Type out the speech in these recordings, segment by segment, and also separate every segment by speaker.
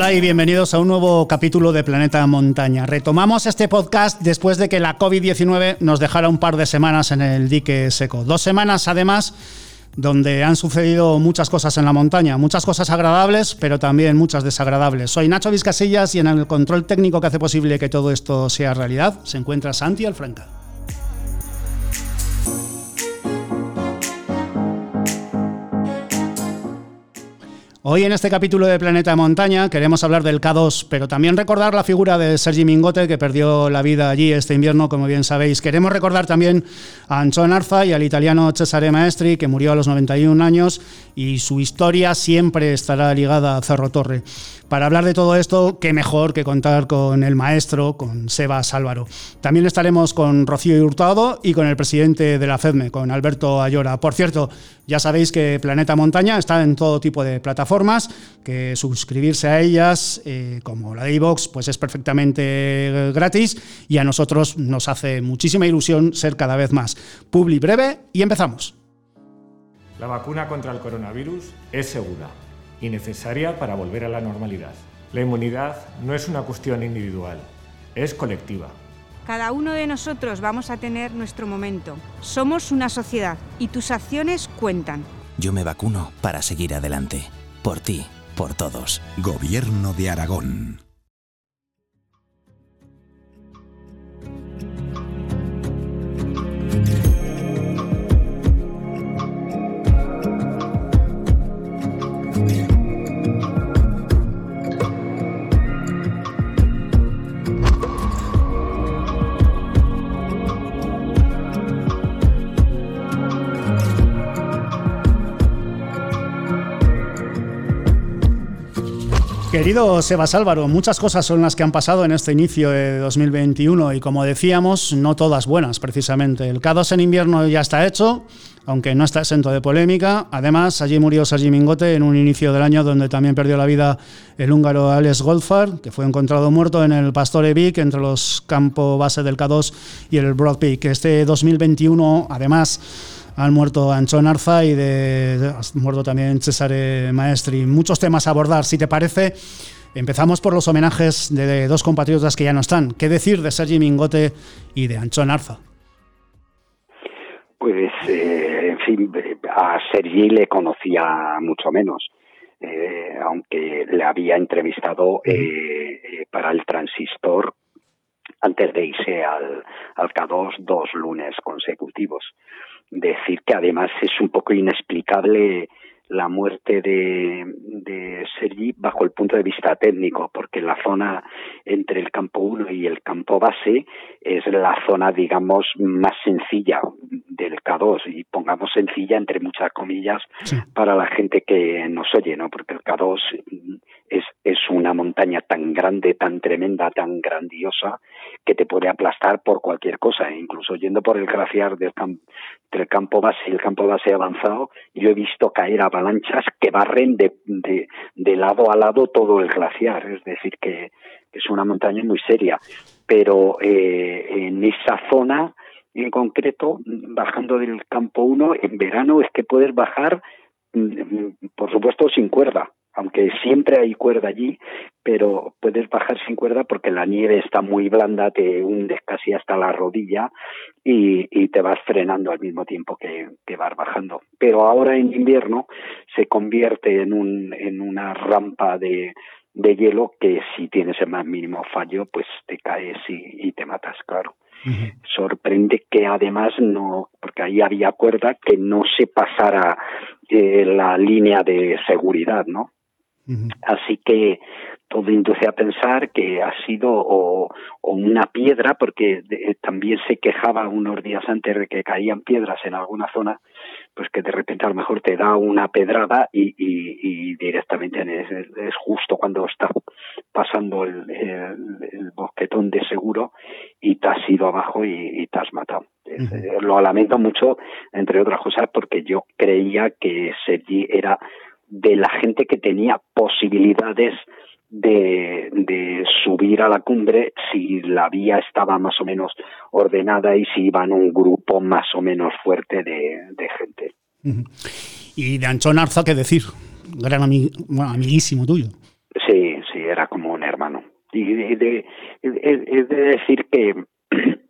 Speaker 1: Hola y bienvenidos a un nuevo capítulo de Planeta Montaña. Retomamos este podcast después de que la COVID-19 nos dejara un par de semanas en el dique seco. Dos semanas además donde han sucedido muchas cosas en la montaña, muchas cosas agradables, pero también muchas desagradables. Soy Nacho Vizcasillas y en el control técnico que hace posible que todo esto sea realidad se encuentra Santi Alfranca. Hoy en este capítulo de Planeta Montaña queremos hablar del K2, pero también recordar la figura de Sergi Mingote, que perdió la vida allí este invierno, como bien sabéis. Queremos recordar también a Anchón Arza y al italiano Cesare Maestri, que murió a los 91 años, y su historia siempre estará ligada a Cerro Torre. Para hablar de todo esto, qué mejor que contar con el maestro, con Sebas Álvaro. También estaremos con Rocío Hurtado y con el presidente de la FEDME, con Alberto Ayora. Por cierto, ya sabéis que Planeta Montaña está en todo tipo de plataformas, que suscribirse a ellas, eh, como la de iVox, pues es perfectamente gratis y a nosotros nos hace muchísima ilusión ser cada vez más. Publi breve y empezamos.
Speaker 2: La vacuna contra el coronavirus es segura y necesaria para volver a la normalidad. La inmunidad no es una cuestión individual, es colectiva.
Speaker 3: Cada uno de nosotros vamos a tener nuestro momento. Somos una sociedad y tus acciones cuentan.
Speaker 4: Yo me vacuno para seguir adelante. Por ti, por todos.
Speaker 5: Gobierno de Aragón.
Speaker 1: Querido Sebas Álvaro, muchas cosas son las que han pasado en este inicio de 2021 y como decíamos, no todas buenas precisamente. El K2 en invierno ya está hecho, aunque no está exento de polémica. Además, allí murió Sergi Mingote en un inicio del año donde también perdió la vida el húngaro Alex Goldfar, que fue encontrado muerto en el Pastore Vic entre los campos base del K2 y el Broad Peak. Este 2021, además, han muerto Anchón Arza y de, muerto también Cesare Maestri. Muchos temas a abordar. Si te parece, empezamos por los homenajes de dos compatriotas que ya no están. ¿Qué decir de Sergi Mingote y de Anchón Arza?
Speaker 6: Pues, eh, en fin, a Sergi le conocía mucho menos. Eh, aunque le había entrevistado eh, para el transistor antes de irse al, al K2 dos lunes consecutivos decir que además es un poco inexplicable la muerte de, de Sergi bajo el punto de vista técnico, porque la zona entre el campo 1 y el campo base es la zona, digamos, más sencilla del K2, y pongamos sencilla entre muchas comillas para la gente que nos oye, ¿no? Porque el K2 es, es una montaña tan grande, tan tremenda, tan grandiosa, que te puede aplastar por cualquier cosa, e incluso yendo por el glaciar del, campo base y el campo base avanzado, yo he visto caer avalanchas que barren de, de, lado a lado todo el glaciar, es decir, que, es una montaña muy seria, pero eh, en esa zona en concreto, bajando del campo 1, en verano es que puedes bajar, mm, por supuesto, sin cuerda, aunque siempre hay cuerda allí, pero puedes bajar sin cuerda porque la nieve está muy blanda, te hundes casi hasta la rodilla y, y te vas frenando al mismo tiempo que, que, vas bajando. Pero ahora en invierno se convierte en, un, en una rampa de, de hielo que si tienes el más mínimo fallo, pues te caes y, y te matas, claro. Sorprende que además no, porque ahí había cuerda, que no se pasara eh, la línea de seguridad, ¿no? Así que todo induce a pensar que ha sido o, o una piedra, porque también se quejaba unos días antes de que caían piedras en alguna zona, pues que de repente a lo mejor te da una pedrada y, y, y directamente es, es, justo cuando está pasando el, el, el, bosquetón de seguro y te has ido abajo y, y te has matado. Uh -huh. Lo lamento mucho, entre otras cosas, porque yo creía que Sergi era de la gente que tenía posibilidades de, de, subir a la cumbre si la vía estaba más o menos ordenada y si iban un grupo más o menos fuerte de, de gente.
Speaker 1: Y de Anchón Arza, ¿qué decir? Gran ami bueno, amiguísimo tuyo.
Speaker 6: Sí, sí, era como un hermano. Y de, decir que,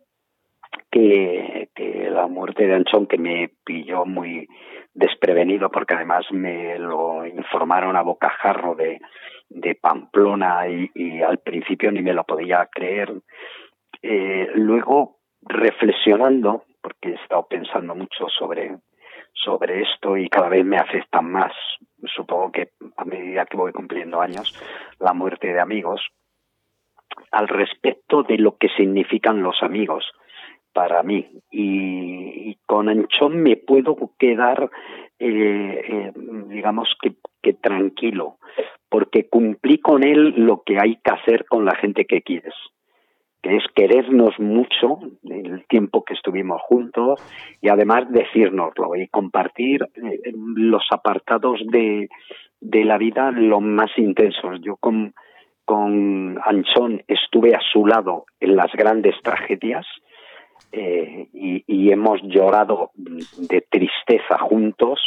Speaker 6: que, la muerte de Anchón, que me pilló muy desprevenido, porque además me lo informaron a bocajarro de, de Pamplona y, al principio ni me lo podía creer. Eh, luego, reflexionando, porque he estado pensando mucho sobre, sobre esto y cada vez me afecta más, supongo que a medida que voy cumpliendo años, la muerte de amigos, al respecto de lo que significan los amigos para mí. Y, con Anchón me puedo quedar, eh, eh, digamos que, tranquilo, porque cumplí con él lo que hay que hacer con la gente que quieres que es querernos mucho el tiempo que estuvimos juntos y además decírnoslo y compartir eh, los apartados de, de la vida los más intensos. Yo con, con Anchón estuve a su lado en las grandes tragedias eh, y, y hemos llorado de tristeza juntos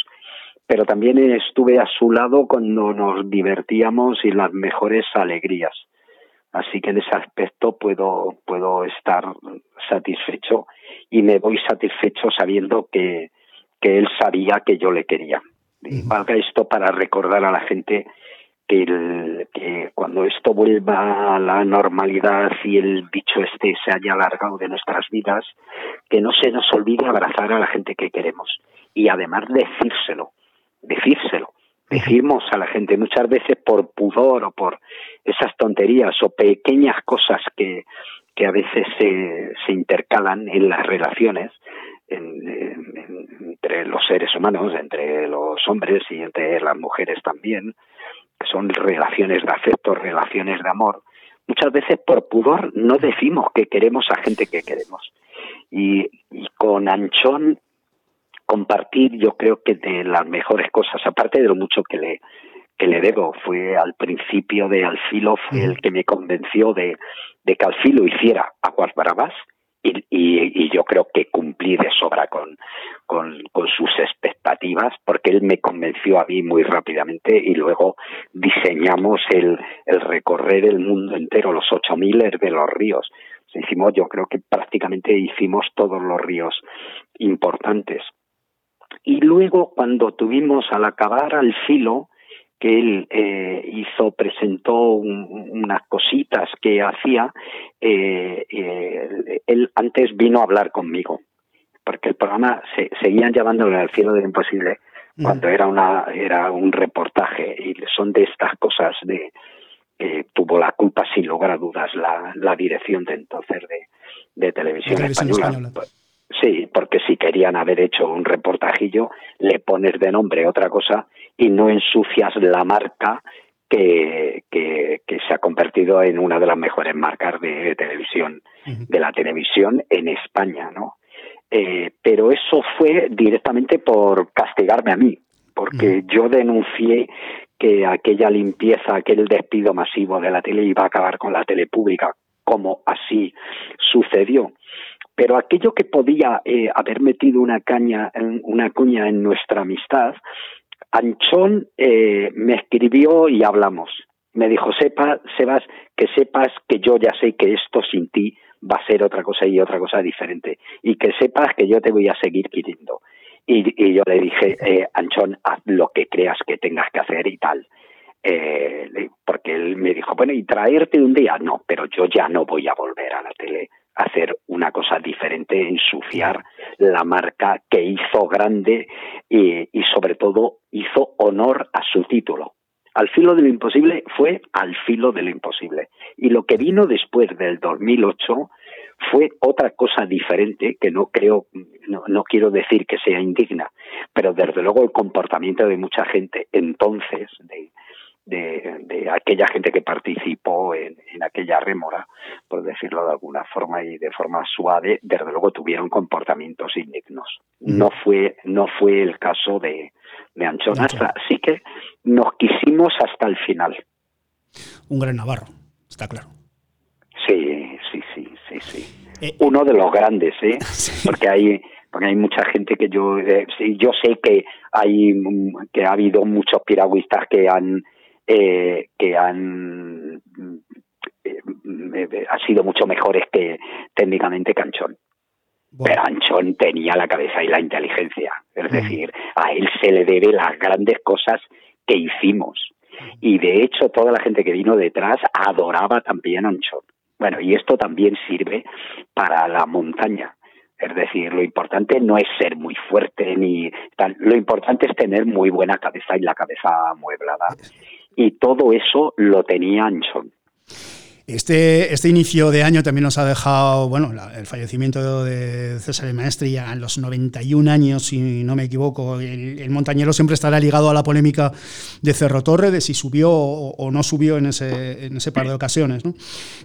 Speaker 6: pero también estuve a su lado cuando nos divertíamos y las mejores alegrías. Así que en ese aspecto puedo, puedo estar satisfecho y me voy satisfecho sabiendo que, que él sabía que yo le quería. Y valga esto para recordar a la gente que, el, que cuando esto vuelva a la normalidad y el bicho este se haya alargado de nuestras vidas, que no se nos olvide abrazar a la gente que queremos y además decírselo decírselo. Decimos a la gente muchas veces por pudor o por esas tonterías o pequeñas cosas que, que a veces se, se intercalan en las relaciones entre los seres humanos, entre los hombres y entre las mujeres también, que son relaciones de afecto, relaciones de amor. Muchas veces por pudor no decimos que queremos a gente que queremos. Y, y con Anchón compartir yo creo que de las mejores cosas, aparte de lo mucho que le, que le debo, fue al principio de Alfilo, fue el que me convenció de, de que Alfilo hiciera Aguas Bravas y, y, yo creo que cumplí de sobra con, con, sus expectativas porque él me convenció a mí muy rápidamente y luego diseñamos el, el recorrer el mundo entero, los ocho miles de los ríos. Hicimos, yo creo que prácticamente hicimos todos los ríos importantes y luego cuando tuvimos al acabar al filo, que él eh, hizo, presentó unas cositas que hacía, eh, eh, él antes vino a hablar conmigo, porque el programa se, seguían llamándolo al filo de lo imposible cuando era una era un reportaje y son de estas cosas de tuvo la culpa sin lugar a dudas la, la dirección de entonces de, de televisión, española. Sí, porque si querían haber hecho un reportajillo, le pones de nombre otra cosa y no ensucias la marca que, que, se ha convertido en una de las mejores marcas de televisión, de la televisión en España, ¿no? Eh, pero eso fue directamente por castigarme a mí, porque yo denuncié que aquella limpieza, aquel despido masivo de la tele iba a acabar con la tele pública, como así sucedió. Pero aquello que podía eh, haber metido una caña, una cuña en nuestra amistad, Anchón eh, me escribió y hablamos. Me dijo, sepa, Sebas, que sepas que yo ya sé que esto sin ti va a ser otra cosa y otra cosa diferente. Y que sepas que yo te voy a seguir queriendo. Y, yo le dije, eh, Anchón, haz lo que creas que tengas que hacer y tal. Eh, porque él me dijo, bueno, ¿y traerte un día? No, pero yo ya no voy a volver a la tele hacer una cosa diferente, ensuciar la marca que hizo grande y, y sobre todo hizo honor a su título. Al filo de lo imposible fue al filo de lo imposible. Y lo que vino después del 2008 fue otra cosa diferente que no creo, no, no, quiero decir que sea indigna, pero desde luego el comportamiento de mucha gente entonces, de, de, aquella gente que participó en, aquella rémora, por decirlo de alguna forma y de forma suave, desde luego tuvieron comportamientos indignos. No fue, no fue el caso de, de Anchonastra, así que nos quisimos hasta el final.
Speaker 1: Un gran Navarro, está claro.
Speaker 6: Sí, sí, sí, sí, sí. Eh, Uno de los grandes, ¿eh? Porque hay porque hay mucha gente que yo eh, yo sé que hay que ha habido muchos piragüistas que han eh, que han ha sido mucho mejores que técnicamente Canchón. Pero Anchón tenía la cabeza y la inteligencia. Es decir, a él se le debe las grandes cosas que hicimos. Y de hecho, toda la gente que vino detrás adoraba también a Anchón. Bueno, y esto también sirve para la montaña. Es decir, lo importante no es ser muy fuerte ni tal, lo importante es tener muy buena cabeza y la cabeza amueblada. Y todo eso lo tenía Anchón.
Speaker 1: Este, este inicio de año también nos ha dejado, bueno, el fallecimiento de César Maestri ya en los 91 años, si no me equivoco. El, montañero siempre estará ligado a la polémica de Cerro Torre, de si subió o, no subió en ese, en ese par de ocasiones, ¿no?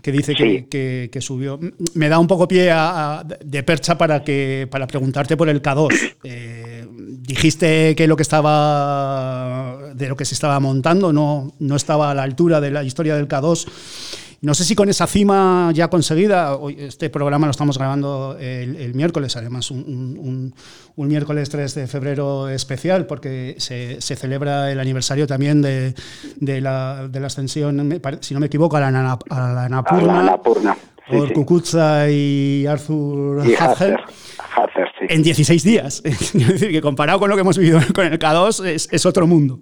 Speaker 1: que dice que, que, subió. Me da un poco pie de percha para, que, para preguntarte por el K2. Eh, dijiste que lo que estaba, de lo que se estaba montando no, no estaba a la altura de la historia del K2 no sé si con esa cima ya conseguida, este programa lo estamos grabando el, miércoles, además un, miércoles 3 de febrero especial, porque se, celebra el aniversario también de, la, ascensión, si no me equivoco, a la, a
Speaker 6: Napurna.
Speaker 1: por Cucuzza y Arthur en 16 días. es decir, que comparado con lo que hemos vivido con el K2, es, otro mundo.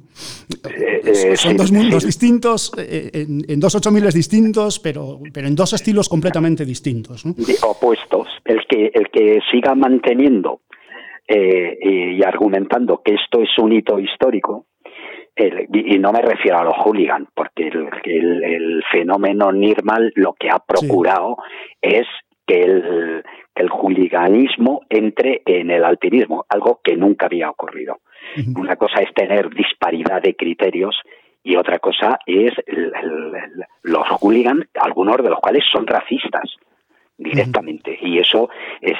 Speaker 1: Eh, eh, son dos mundos distintos, eh, en, dos ocho miles distintos, pero, pero en dos estilos completamente distintos.
Speaker 6: Opuestos. El que, el que siga manteniendo y argumentando que esto es un hito histórico, y no me refiero a los hooligans, porque el, el, fenómeno Nirmal lo que ha procurado es que el, el hooliganismo entre en el alpinismo, algo que nunca había ocurrido. Una cosa es tener disparidad de criterios y otra cosa es los hooligans, algunos de los cuales son racistas directamente. Y eso es,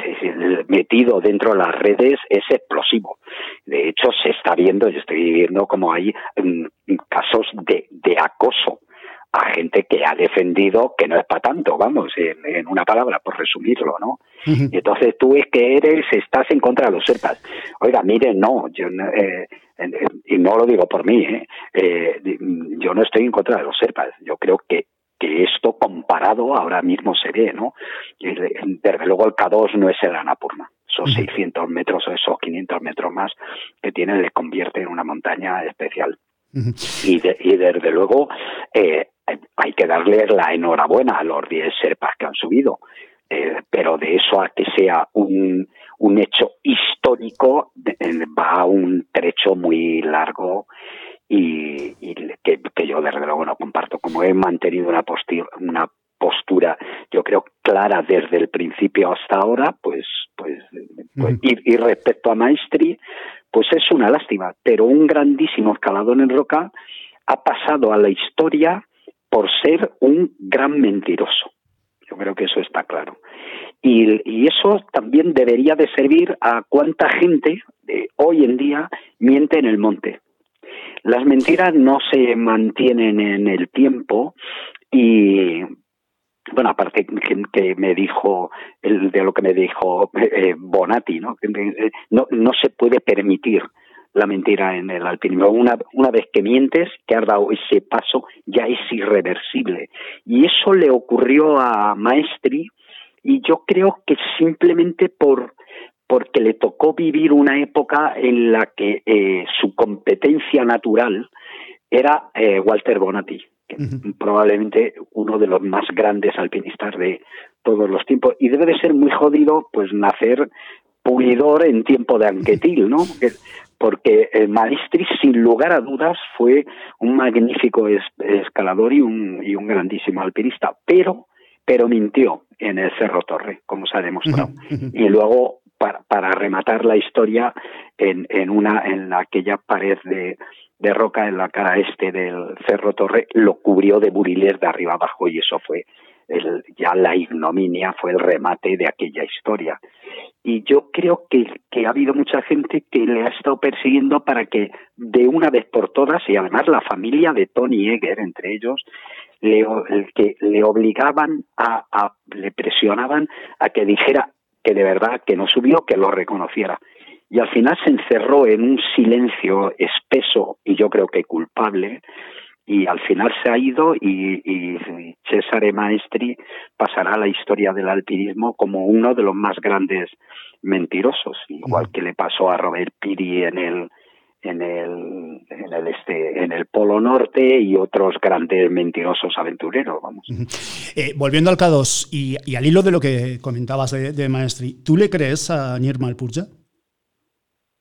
Speaker 6: metido dentro de las redes es explosivo. De hecho se está viendo yo estoy viendo como hay mm, casos de, de acoso a gente que ha defendido que no es para tanto, vamos, en, una palabra, por resumirlo, ¿no? Y entonces tú es que eres, estás en contra de los serpas. Oiga, mire, no, yo, eh, y no lo digo por mí, ¿eh? ¿eh? yo no estoy en contra de los serpas. Yo creo que que esto comparado ahora mismo se ve, ¿no? Desde luego el K2 no es el Anapurna. Esos 600 metros o esos 500 metros más que tiene le convierte en una montaña especial. y, y, desde luego eh, hay que darle la enhorabuena a los 10 serpas que han subido, eh, pero de eso a que sea un, un hecho histórico va un trecho muy largo y, que, yo desde luego no comparto. Como he mantenido una postura, una postura yo creo clara desde el principio hasta ahora, pues, pues, pues y, y, respecto a Maestri, pues es una lástima, pero un grandísimo escalador en roca ha pasado a la historia por ser un gran mentiroso. Yo creo que eso está claro. Y, eso también debería de servir a cuánta gente hoy en día miente en el monte. Las mentiras no se mantienen en el tiempo y bueno, aparte que, me dijo de lo que me dijo eh, Bonatti, ¿no? ¿no? No se puede permitir la mentira en el alpinismo. Una, una vez que mientes, que has dado ese paso, ya es irreversible. Y eso le ocurrió a Maestri y yo creo que simplemente por porque le tocó vivir una época en la que eh, su competencia natural era eh, Walter Bonatti, probablemente uno de los más grandes alpinistas de todos los tiempos. Y debe de ser muy jodido pues nacer pulidor en tiempo de Anquetil, ¿no? porque el Maestri, sin lugar a dudas, fue un magnífico escalador y un, y un grandísimo alpinista, pero, pero mintió en el Cerro Torre, como se ha demostrado. y luego, para, para rematar la historia, en, en, una, en aquella pared de, de roca en la cara este del Cerro Torre, lo cubrió de buriles de arriba abajo y eso fue el, ya la ignominia, fue el remate de aquella historia y yo creo que, ha habido mucha gente que le ha estado persiguiendo para que de una vez por todas, y además la familia de Tony Egger, entre ellos, le, que le obligaban a, a, le presionaban a que dijera que de verdad que no subió, que lo reconociera. Y al final se encerró en un silencio espeso y yo creo que culpable, y al final se ha ido y, y Cesare Maestri pasará a la historia del alpinismo como uno de los más grandes mentirosos, igual que le pasó a Robert Piri en el en el, en el este en el Polo Norte y otros grandes mentirosos aventureros vamos.
Speaker 1: Eh, volviendo al K2 y, al hilo de lo que comentabas de, Maestri ¿tú le crees a Nirmal Purja?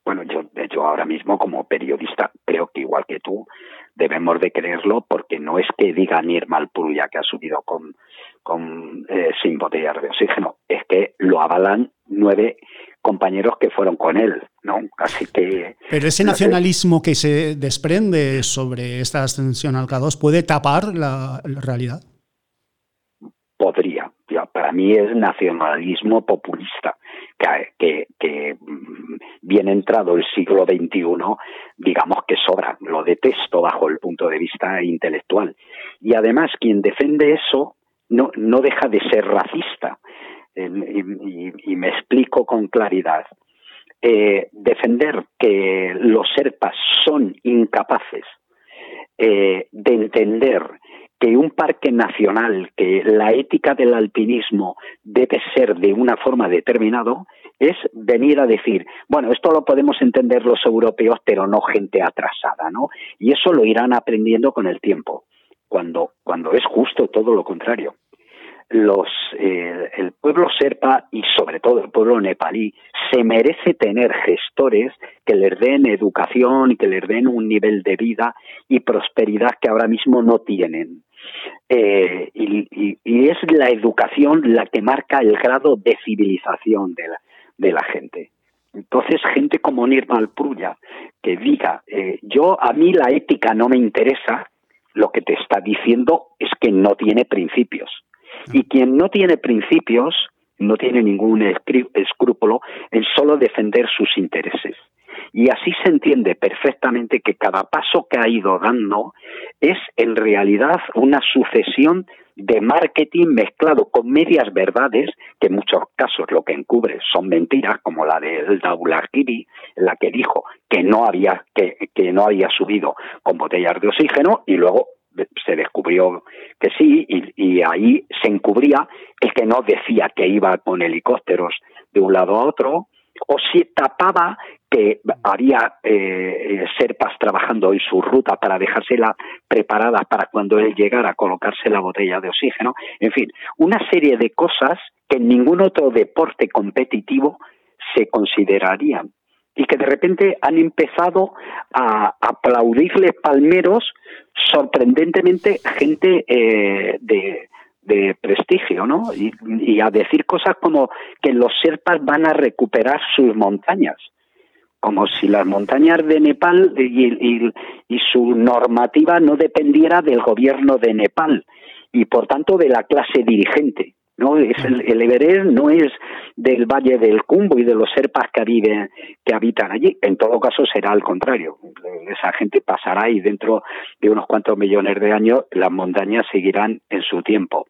Speaker 6: Bueno yo yo ahora mismo como periodista creo que igual que tú debemos de creerlo porque no es que diga Nirmal Purja que ha subido con con eh, sin botellas de oxígeno es que lo avalan nueve compañeros que fueron con él, ¿no? Así que...
Speaker 1: Pero ese nacionalismo que se desprende sobre esta ascensión al K2 puede tapar la, realidad.
Speaker 6: Podría. Para mí es nacionalismo populista, que, que, mm, bien entrado el siglo XXI, digamos que sobra. Lo detesto bajo el punto de vista intelectual. Y además quien defiende eso no, no deja de ser racista y, me explico con claridad. Eh, defender que los serpas son incapaces eh, de entender que un parque nacional, que la ética del alpinismo debe ser de una forma determinada, es venir a decir, bueno, esto lo podemos entender los europeos, pero no gente atrasada, ¿no? Y eso lo irán aprendiendo con el tiempo, cuando, cuando es justo todo lo contrario los eh, el pueblo serpa y sobre todo el pueblo nepalí se merece tener gestores que les den educación y que les den un nivel de vida y prosperidad que ahora mismo no tienen. Eh, y, es la educación la que marca el grado de civilización de la, de la gente. Entonces, gente como Nirmal Prulla, que diga, eh, yo a mí la ética no me interesa, lo que te está diciendo es que no tiene principios. Y quien no tiene principios no tiene ningún escrúpulo en solo defender sus intereses. Y así se entiende perfectamente que cada paso que ha ido dando es en realidad una sucesión de marketing mezclado con medias verdades, que en muchos casos lo que encubre son mentiras, como la del Daulagiri, la que dijo que no había, que, que no había subido con botellas de oxígeno, y luego se descubrió que sí y, ahí se encubría el que no decía que iba con helicópteros de un lado a otro o si tapaba que había eh, serpas trabajando en su ruta para dejársela preparada para cuando él llegara a colocarse la botella de oxígeno. En fin, una serie de cosas que en ningún otro deporte competitivo se considerarían y que de repente han empezado a aplaudirle palmeros sorprendentemente gente eh, de, prestigio, ¿no? Y, a decir cosas como que los serpas van a recuperar sus montañas, como si las montañas de Nepal y, su normativa no dependiera del gobierno de Nepal y por tanto de la clase dirigente. No es el, el, Everest no es del Valle del Cumbo y de los serpas que que habitan allí. En todo caso será al contrario. Esa gente pasará y dentro de unos cuantos millones de años las montañas seguirán en su tiempo.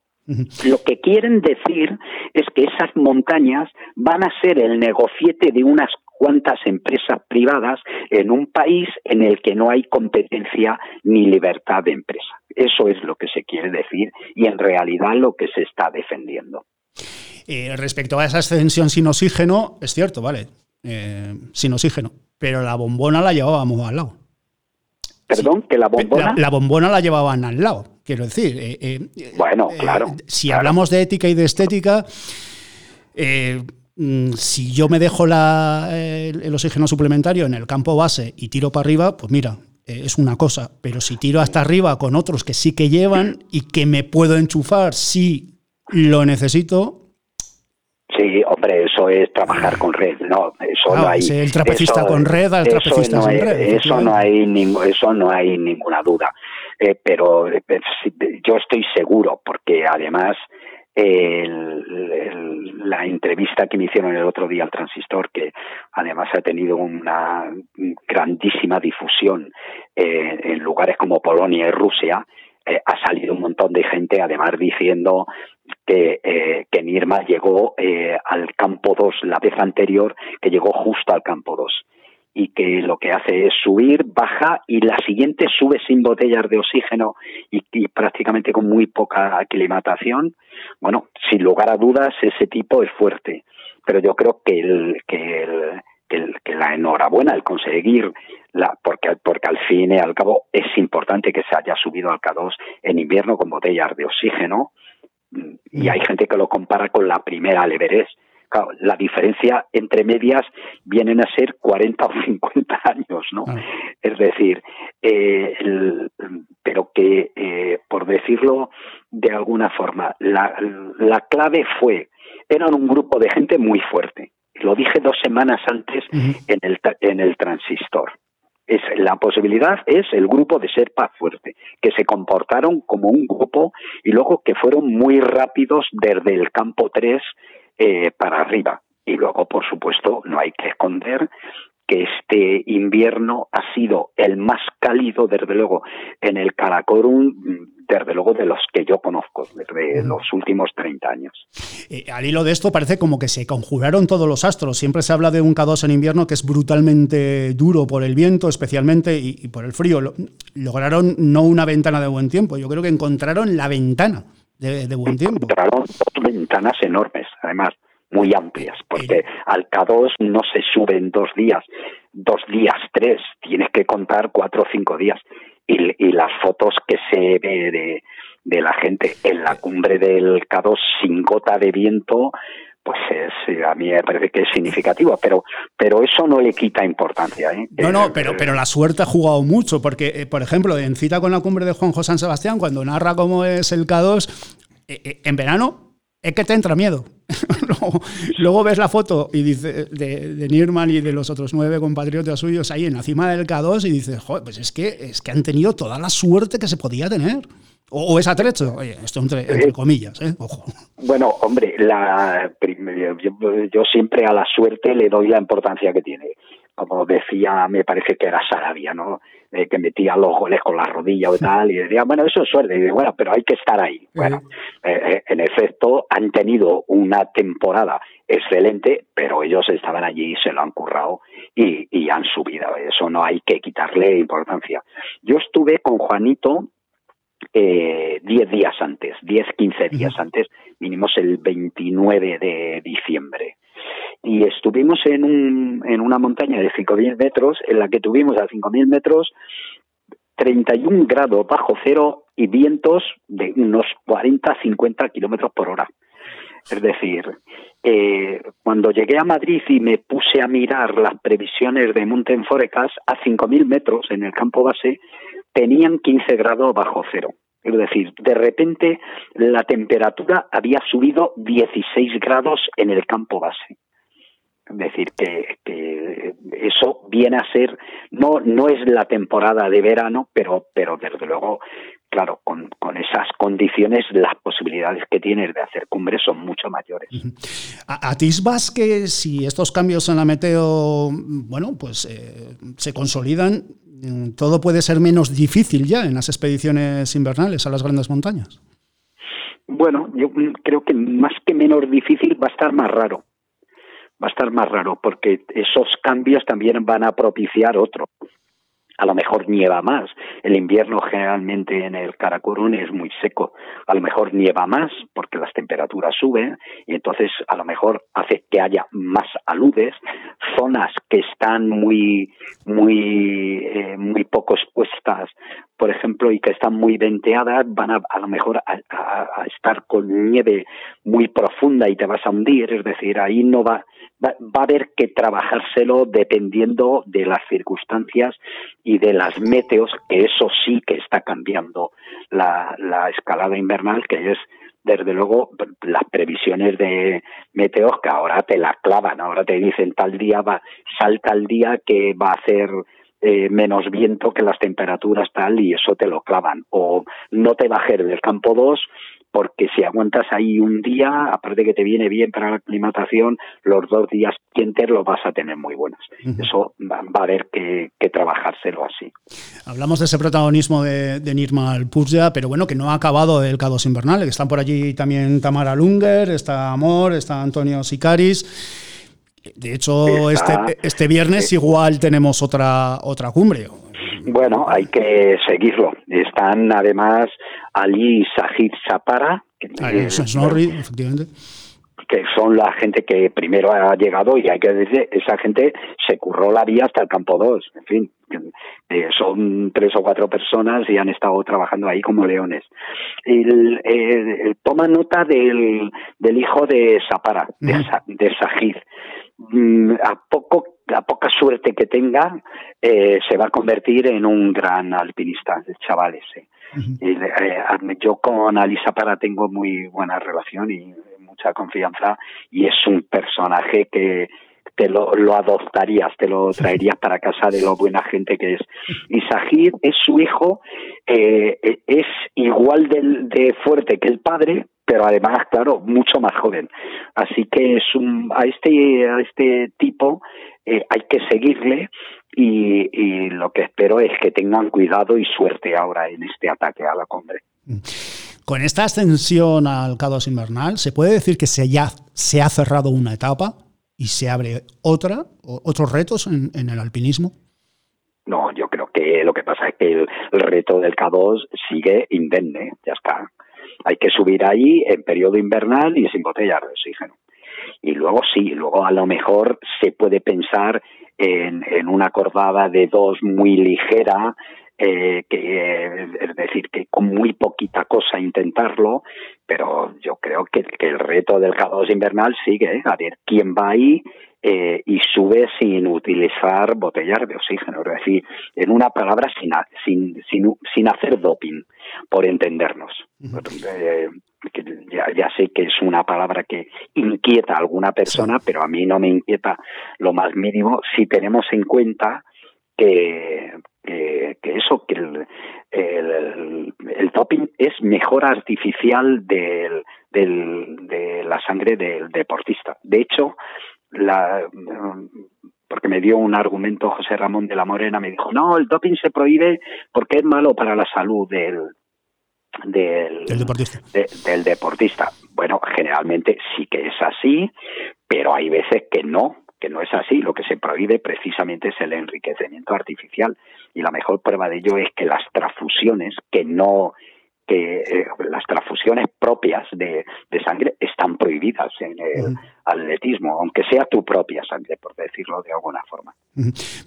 Speaker 6: Lo que quieren decir es que esas montañas van a ser el negociete de unas cuantas empresas privadas en un país en el que no hay competencia ni libertad de empresa. Eso es lo que se quiere decir y en realidad lo que se está defendiendo.
Speaker 1: Eh, respecto a esa ascensión sin oxígeno, es cierto, vale, eh, sin oxígeno, pero la bombona la llevábamos al lado.
Speaker 6: Perdón, que la bombona.
Speaker 1: La, bombona la llevaban al lado, quiero decir. Eh,
Speaker 6: bueno, claro.
Speaker 1: si hablamos de ética y de estética, mm, si yo me dejo el, oxígeno suplementario en el campo base y tiro para arriba, pues mira, es una cosa. Pero si tiro hasta arriba con otros que sí que llevan y que me puedo enchufar si lo necesito,
Speaker 6: Sí, hombre, eso es trabajar con red, no, eso no hay.
Speaker 1: El trapecista con red al trapecista
Speaker 6: sin
Speaker 1: red.
Speaker 6: Eso no hay eso no hay ninguna duda. Eh, pero eh, yo estoy seguro, porque además la entrevista que me hicieron el otro día al transistor, que además ha tenido una grandísima difusión eh, en lugares como Polonia y Rusia, ha salido un montón de gente además diciendo que, eh, que Nirma llegó eh, al campo 2 la vez anterior, que llegó justo al campo 2. Y que lo que hace es subir, baja y la siguiente sube sin botellas de oxígeno y, prácticamente con muy poca aclimatación, bueno, sin lugar a dudas ese tipo es fuerte. Pero yo creo que el, que el, que, la enhorabuena al conseguir la, porque, porque al fin y al cabo es importante que se haya subido al K2 en invierno con botellas de oxígeno. Y hay gente que lo compara con la primera al Everest la diferencia entre medias vienen a ser 40 o 50 años, ¿no? Ah. Es decir, eh, pero que, eh, por decirlo de alguna forma, la, la clave fue, eran un grupo de gente muy fuerte. Lo dije dos semanas antes en, el, en el transistor. Es, la posibilidad es el grupo de Serpa fuerte, que se comportaron como un grupo y luego que fueron muy rápidos desde el campo 3 eh, para arriba. Y luego, por supuesto, no hay que esconder que este invierno ha sido el más cálido, desde luego, en el Karakorum, desde luego de los que yo conozco, desde los últimos 30 años.
Speaker 1: Eh, al hilo de esto parece como que se conjuraron todos los astros. Siempre se habla de un K2 en invierno que es brutalmente duro por el viento, especialmente, y, por el frío. lograron no una ventana de buen tiempo, yo creo que encontraron la ventana de, buen tiempo.
Speaker 6: Encontraron dos ventanas enormes, además, muy amplias, porque al K2 no se sube en dos días, dos días, tres, tienes que contar cuatro o cinco días. Y, y las fotos que se ve de, de la gente en la cumbre del K2 sin gota de viento, pues es, a mí me parece que es significativo, pero, pero eso no le quita importancia. ¿eh?
Speaker 1: No, no, pero, pero la suerte ha jugado mucho, porque, eh, por ejemplo, en cita con la cumbre de Juanjo San Sebastián, cuando narra cómo es el K2, eh, en verano es que te entra miedo. luego, ves la foto y dice, de, de, Nirman y de los otros nueve compatriotas suyos ahí en la cima del K2 y dices, joder, pues es que, es que han tenido toda la suerte que se podía tener. O, es atrecho, oye, esto entre, entre comillas, ¿eh? Ojo.
Speaker 6: Bueno, hombre, la, yo, siempre a la suerte le doy la importancia que tiene. Como decía, me parece que era Sarabia, ¿no? Eh, que metía los goles con la rodilla o tal, y decía, bueno, eso es suerte. Y bueno, pero hay que estar ahí. Bueno, eh, en efecto, han tenido una temporada excelente, pero ellos estaban allí, se lo han currado y, y han subido. Eso no hay que quitarle importancia. Yo estuve con Juanito eh, 10 días antes, 10, 15 días antes, vinimos el 29 de diciembre. Y estuvimos en, un, en una montaña de 5.000 metros, en la que tuvimos a 5.000 metros 31 grados bajo cero y vientos de unos 40, 50 kilómetros por hora. Es decir, eh, cuando llegué a Madrid y me puse a mirar las previsiones de Mountain Forecast a 5.000 metros en el campo base, tenían 15 grados bajo cero. Es decir, de repente la temperatura había subido 16 grados en el campo base. Es decir, que, eso viene a ser, no, no es la temporada de verano, pero, pero desde luego, claro, con, con esas condiciones, las posibilidades que tienes de hacer cumbres son mucho mayores.
Speaker 1: ¿Atisbas que si estos cambios en la meteo, bueno, pues eh, se consolidan, todo puede ser menos difícil ya en las expediciones invernales a las grandes montañas?
Speaker 6: Bueno, yo creo que más que menos difícil va a estar más raro va a estar más raro porque esos cambios también van a propiciar otro. A lo mejor nieva más. El invierno generalmente en el Karakorum es muy seco. A lo mejor nieva más porque las temperaturas suben y entonces a lo mejor hace que haya más aludes. Zonas que están muy, muy, eh, muy poco expuestas, por ejemplo, y que están muy venteadas, van a, a lo mejor a, a estar con nieve muy profunda y te vas a hundir. Es decir, ahí no va, va, a haber que trabajárselo dependiendo de las circunstancias y de las meteos, que eso sí que está cambiando la, la escalada invernal, que es desde luego las previsiones de meteos que ahora te la clavan, ahora te dicen tal día va, salta el día que va a hacer eh, menos viento que las temperaturas tal y eso te lo clavan o no te bajes del campo 2 porque si aguantas ahí un día, aparte que te viene bien para la aclimatación, los dos días siguientes los vas a tener muy buenos. Eso va, a haber que, trabajárselo así.
Speaker 1: Hablamos de ese protagonismo de, de Nirma Alpurja, pero bueno, que no ha acabado el K2 invernal, que están por allí también Tamara Lunger, está Amor, está Antonio Sicaris. De hecho, este, este viernes igual tenemos otra, otra cumbre.
Speaker 6: Bueno, hay que seguirlo. Están además Ali Sajid Sapara.
Speaker 1: Que, efectivamente
Speaker 6: que son la gente que primero ha llegado y hay que decir, esa gente se curró la vía hasta el campo 2, en fin, eh, son tres o cuatro personas y han estado trabajando ahí como leones. El, toma nota del, del hijo de Sapara, de, de Sajid. Mm, a poco a poca suerte que tenga eh, se va a convertir en un gran alpinista el chaval ese eh, yo con Ali Sapara tengo muy buena relación y mucha confianza y es un personaje que te lo, lo adoptarías, te lo traerías para casa de lo buena gente que es. Y Sajid es su hijo, eh, es igual de, de fuerte que el padre, pero además, claro, mucho más joven. Así que es un, a este, a este tipo eh, hay que seguirle y, y, lo que espero es que tengan cuidado y suerte ahora en este ataque a la cumbre. Mm.
Speaker 1: Con esta ascensión al K2 invernal, ¿se puede decir que se, ya, se ha cerrado una etapa y se abre otra, otros retos en, el alpinismo?
Speaker 6: No, yo creo que lo que pasa es que el, reto del K2 sigue indemne, ya está. Hay que subir ahí en periodo invernal y sin botellas de oxígeno. Y luego sí, luego a lo mejor se puede pensar en, en una cordada de dos muy ligera, eh, que, es decir, que con muy poquita cosa intentarlo, pero yo creo que, el reto del K2 invernal sigue, ¿eh? a ver quién va ahí eh, y sube sin utilizar botellas de oxígeno, es decir, en una palabra, sin, sin, sin hacer doping, por entendernos. Eh, ya, ya sé que es una palabra que inquieta a alguna persona, pero a mí no me inquieta lo más mínimo si tenemos en cuenta que, que, eso, que el, el, el, doping es mejora artificial del, del, de la sangre del deportista. De hecho, la, porque me dio un argumento José Ramón de la Morena, me dijo, no, el doping se prohíbe porque es malo para la salud del, del,
Speaker 1: deportista.
Speaker 6: del deportista. Bueno, generalmente sí que es así, pero hay veces que no, que no es así. Lo que se prohíbe precisamente es el enriquecimiento artificial. Y la mejor prueba de ello es que las transfusiones que no que eh, las transfusiones propias de, sangre están prohibidas en el atletismo, aunque sea tu propia sangre, por decirlo de alguna forma.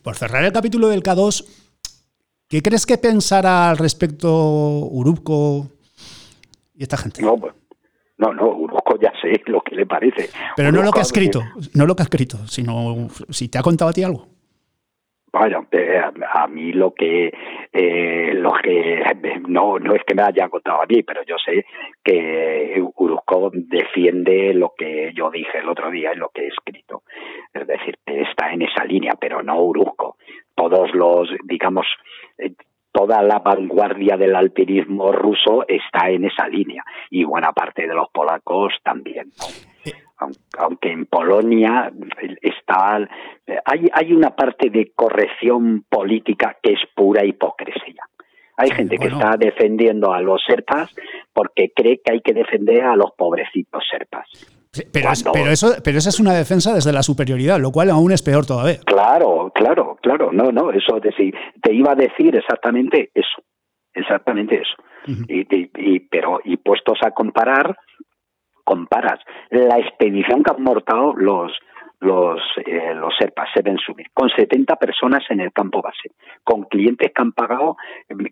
Speaker 1: Por cerrar el capítulo del K2, ¿qué crees que pensará al respecto Urubco y esta gente?
Speaker 6: No, pues, no, no, Uruzco ya sé lo que le parece.
Speaker 1: Pero no lo que ha escrito, no lo que ha escrito, sino si te ha contado a ti algo.
Speaker 6: Bueno, eh, a mí lo que eh, lo que no no es que me haya contado a mí, pero yo sé que Uruzco defiende lo que yo dije el otro día y lo que he escrito. Es decir, está en esa línea, pero no Uruzco. Todos los, digamos, eh, toda la vanguardia del alpinismo ruso está en esa línea y buena parte de los polacos también. Aunque en Polonia está hay, hay una parte de corrección política que es pura hipocresía. Hay gente que está defendiendo a los serpas porque cree que hay que defender a los pobrecitos serpas
Speaker 1: pero, pero, eso, pero esa es una defensa desde la superioridad, lo cual aún es peor todavía.
Speaker 6: Claro, claro, claro. No, no, eso de, te iba a decir exactamente eso, exactamente eso. y, y, pero y puestos a comparar, comparas. La expedición que han mortado los los, eh, los SERPAs se ven subir, con 70 personas en el campo base, con clientes que han pagado,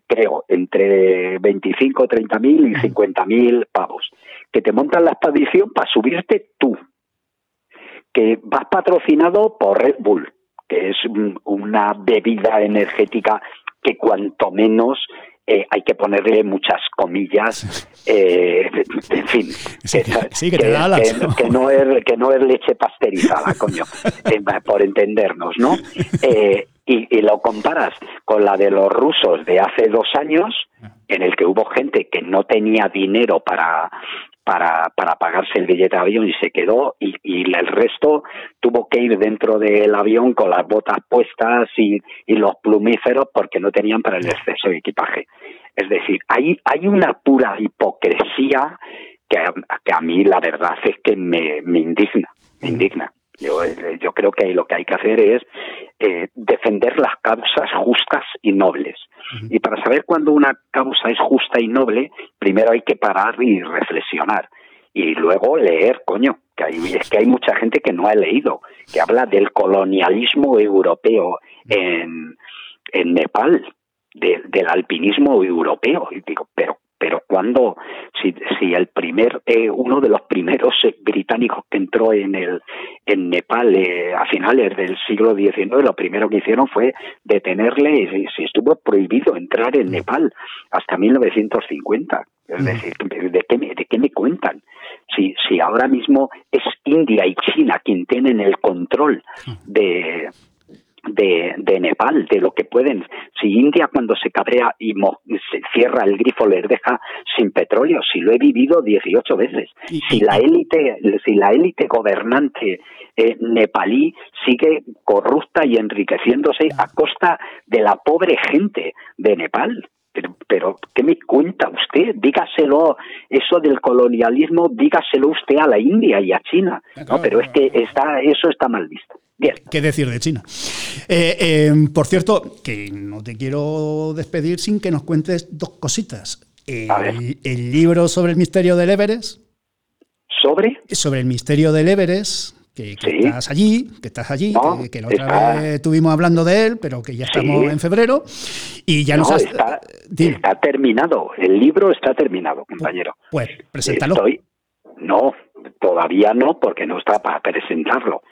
Speaker 6: creo, entre 25, 30 mil y 50 mil pavos, que te montan la expedición para subirte tú, que vas patrocinado por Red Bull, que es una bebida energética que cuanto menos eh, hay que ponerle muchas comillas, eh, en fin, que, ¿no? es, que no es leche pasteurizada, coño, eh, por entendernos, ¿no? y, lo comparas con la de los rusos de hace dos años, en el que hubo gente que no tenía dinero para, para, para pagarse el billete de avión y se quedó y, y, el resto tuvo que ir dentro del avión con las botas puestas y, y los plumíferos porque no tenían para el exceso de equipaje. Es decir, hay, hay una pura hipocresía que a, que a mí la verdad es que me, me indigna, me indigna. Yo, yo creo que lo que hay que hacer es eh, defender las causas justas y nobles. Y para saber cuándo una causa es justa y noble, primero hay que parar y reflexionar. Y luego leer, coño, que hay, es que hay mucha gente que no ha leído, que habla del colonialismo europeo en, en Nepal, del alpinismo europeo. Y digo, pero pero cuando si, si el primer eh, uno de los primeros eh, británicos que entró en el en Nepal eh, a finales del siglo XIX lo primero que hicieron fue detenerle y estuvo prohibido entrar en Nepal hasta 1950 es decir de qué me, de qué me cuentan si si ahora mismo es India y China quien tienen el control de de, de, Nepal, de lo que pueden. Si India cuando se cabrea y se cierra el grifo les deja sin petróleo, si lo he vivido 18 veces. Si la élite, si la élite gobernante eh, nepalí sigue corrupta y enriqueciéndose a costa de la pobre gente de Nepal. Pero, pero, ¿qué me cuenta usted? Dígaselo, eso del colonialismo, dígaselo usted a la India y a China. No, pero es que está, eso está mal visto. Bien.
Speaker 1: ¿Qué decir de China? Eh, eh, por cierto, que no te quiero despedir sin que nos cuentes dos cositas. El, libro sobre el misterio del Everest.
Speaker 6: ¿Sobre?
Speaker 1: Sobre el misterio del Everest. Que, estás allí, que estás allí, que, la otra vez estuvimos hablando de él, pero que ya estamos en febrero y ya nos has...
Speaker 6: Está, está, terminado, el libro está terminado, compañero.
Speaker 1: Pues, preséntalo.
Speaker 6: no, Todavía no, porque no está para presentarlo.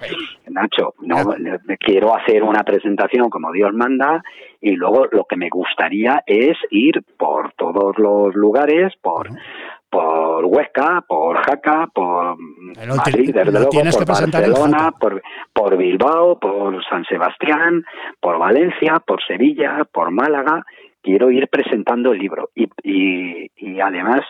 Speaker 6: Nacho, no quiero hacer una presentación como Dios manda y luego lo que me gustaría es ir por todos los lugares, por por Huesca, por Jaca, por Madrid, desde luego, por Barcelona, por, por Bilbao, por San Sebastián, por Valencia, por Sevilla, por Málaga. Quiero ir presentando el libro y, y, y además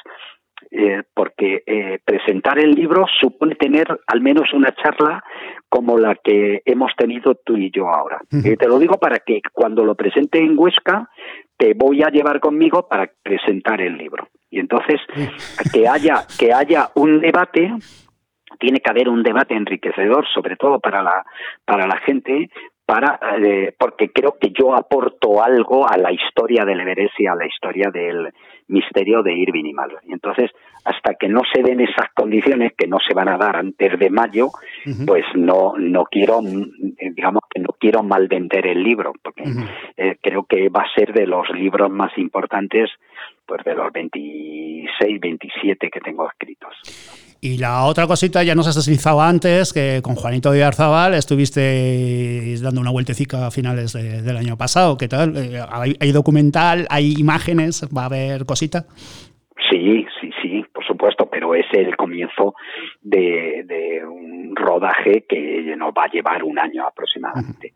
Speaker 6: eh, porque eh, presentar el libro supone tener al menos una charla como la que hemos tenido tú y yo ahora. Eh, te lo digo para que cuando lo presente en Huesca te voy a llevar conmigo para presentar el libro. Y entonces que haya que haya un debate tiene que haber un debate enriquecedor, sobre todo para la para la gente, para porque creo que yo aporto algo a la historia del Everest y a la historia del misterio de Irving y Mal. Y entonces, hasta que no se den esas condiciones, que no se van a dar antes de mayo, pues no, no quiero, digamos que no quiero mal vender el libro, porque eh, creo que va a ser de los libros más importantes, pues de los 26, 27 que tengo escritos.
Speaker 1: Y la otra cosita, ya nos has deslizado antes, que con Juanito de Arzabal estuviste dando una vueltecica a finales del año pasado. ¿Qué tal? Eh, ¿Hay, documental? ¿Hay imágenes? ¿Va a haber cosita?
Speaker 6: Sí, sí, sí, supuesto, pero es el comienzo de, un rodaje que nos va a llevar un año aproximadamente.